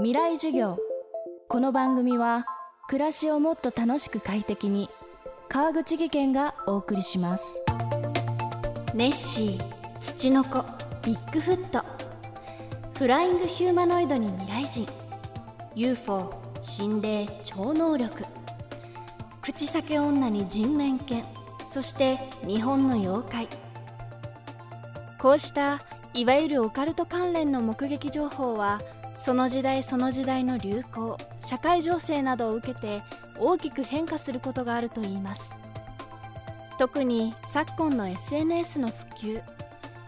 未来授業。この番組は暮らしをもっと楽しく快適に川口義賢がお送りします。ネッシー土の子ビッグフット。フライングヒューマノイドに未来人。UFO 心霊超能力。口裂け女に人面犬。そして日本の妖怪。こうしたいわゆるオカルト関連の目撃情報はその時代その時代の流行社会情勢などを受けて大きく変化することがあるといいます。特に昨今の SNS の普及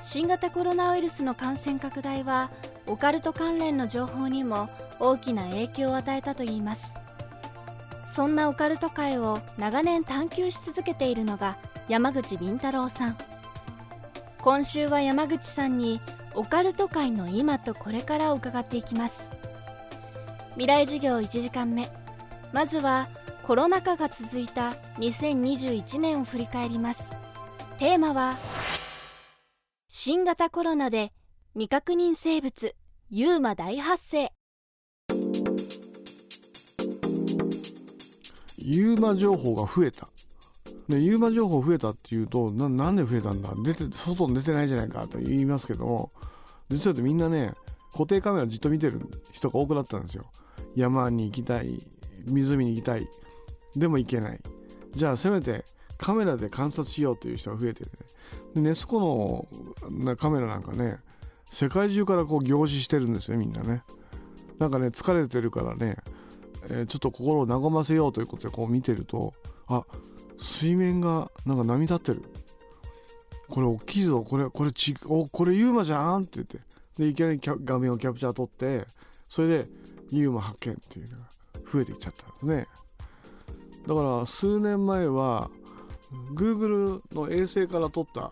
新型コロナウイルスの感染拡大はオカルト関連の情報にも大きな影響を与えたといいます。そんなオカルト界を長年探求し続けているのが山口敏太郎さん。今週は山口さんにオカルト界の今とこれからを伺っていきます。未来授業1時間目。まずはコロナ禍が続いた2021年を振り返ります。テーマは新型コロナで未確認生物ユーマ大発生。ユーマ情報が増えた。でユーマ情報増えたっていうとななんで増えたんだ？出て外に出てないじゃないかと言いますけども実はみんなね固定カメラじっと見てる人が多くなったんですよ。山に行きたい湖に行きたいでも行けない。じゃあせめてカメラで観察しようという人が増えてて、ね、でネスコのカメラなんかね世界中からこう凝視してるんですよみんなね。なんかね疲れてるからね、えー、ちょっと心を和ませようということでこう見てるとあ水面がなんか波立ってる。これ大きいぞ。これこれちおこれユーマじゃんって言って。でいきなり画面をキャプチャー撮ってそれでユーマ発見っていうのが増えてきちゃったんですね。だから数年前は Google の衛星から撮った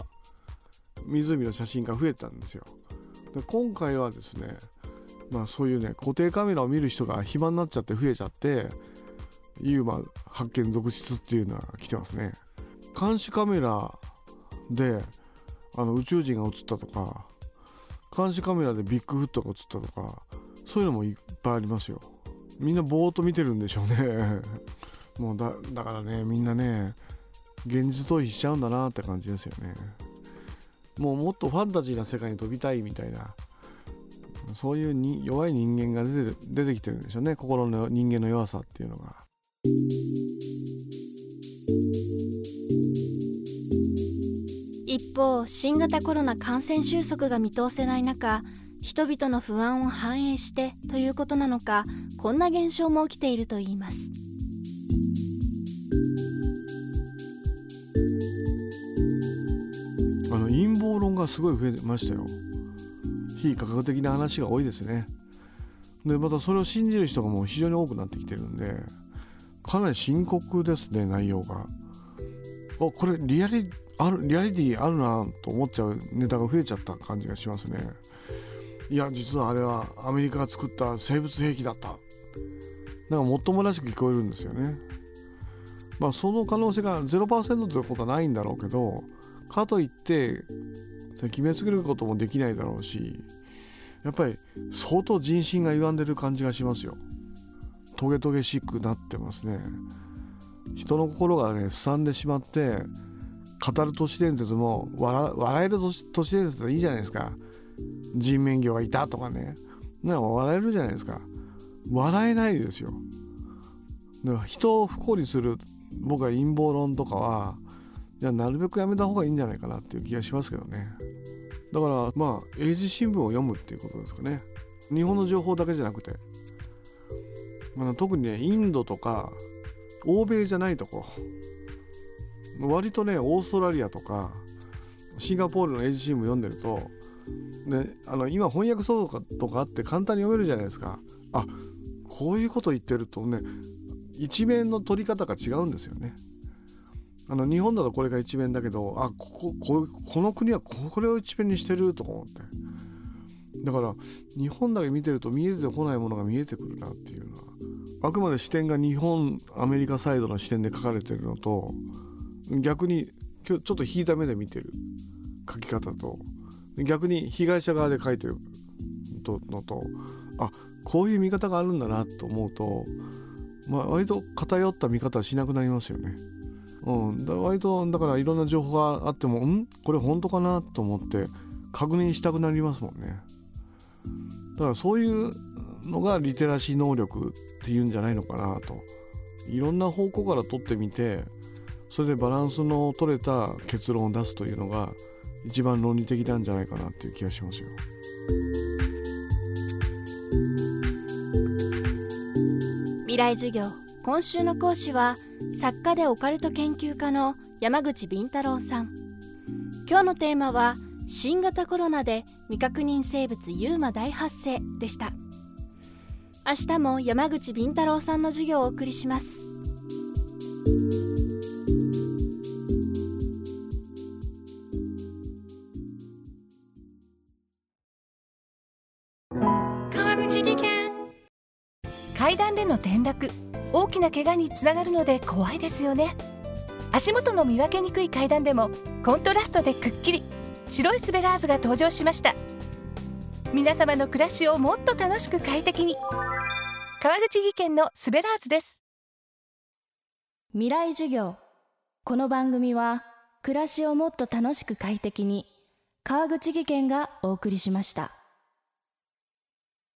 湖の写真が増えたんですよ。で今回はですねまあそういうね固定カメラを見る人が暇になっちゃって増えちゃってユーマ発見続出っていうのは来てますね。監視カメラであの宇宙人が映ったとか監視カメラでビッグフットが映ったとかそういうのもいっぱいありますよ。みんなぼーっと見てるんでしょうね。もうだだからねみんなね現実逃避しちゃうんだなって感じですよね。もうもっとファンタジーな世界に飛びたいみたいなそういうに弱い人間が出て出てきてるんでしょうね。心の人間の弱さっていうのが。一方新型コロナ感染収束が見通せない中人々の不安を反映してということなのかこんな現象も起きているといいます。あの陰謀論がすごい増えましたよ。非科学的な話が多いですね。でまたそれを信じる人がもう非常に多くなってきてるんでかなり深刻ですね内容が。これリアリあるリアリティあるなと思っちゃうネタが増えちゃった感じがしますね。いや実はあれはアメリカが作った生物兵器だった。なんかもっともらしく聞こえるんですよね。まあその可能性が0%ということはないんだろうけどかといって決めつけることもできないだろうしやっぱり相当人心が歪んでる感じがしますよ。トゲトゲしくなってますね。人の心がねすさんでしまって語る都市伝説も笑える都市伝説でいいじゃないですか。人面魚がいたとかね。なんか笑えるじゃないですか。笑えないですよ。だから人を不幸にする僕は陰謀論とかはいやなるべくやめた方がいいんじゃないかなっていう気がしますけどね。だからまあ英字新聞を読むっていうことですかね。日本の情報だけじゃなくて、まあ、特にねインドとか欧米じゃないとこ。割とねオーストラリアとかシンガポールの英字新聞読んでるとね、あの今翻訳ソフトとかあって簡単に読めるじゃないですか。あこういうこと言ってるとね一面の取り方が違うんですよね。あの日本だとこれが一面だけどあここここの国はこれを一面にしてるとか思って。だから日本だけ見てると見えてこないものが見えてくるなっていうのはあくまで視点が日本アメリカサイドの視点で書かれてるのと逆にちょっと引いた目で見てる書き方と逆に被害者側で書いてるのとあこういう見方があるんだなと思うと、まあ、割と偏った見方しなくなりますよね。うん、だ割とだからいろんな情報があってもん？これ本当かなと思って確認したくなりますもんね。だからそういうのがリテラシー能力っていうんじゃないのかなと。いろんな方向から取ってみてそれでバランスの取れた結論を出すというのが一番論理的なんじゃないかなっていう気がしますよ。未来授業今週の講師は作家でオカルト研究家の山口敏太郎さん。今日のテーマは新型コロナで未確認生物ユーマ大発生でした。明日も山口敏太郎さんの授業をお送りします。川口技研。階段での転落。大きな怪我につながるので怖いですよね。足元の見分けにくい階段でもコントラストでくっきり。白いスベラーズが登場しました。皆様の暮らしをもっと楽しく快適に。川口技研のスベラーズです。未来授業。この番組は暮らしをもっと楽しく快適に川口技研がお送りしました。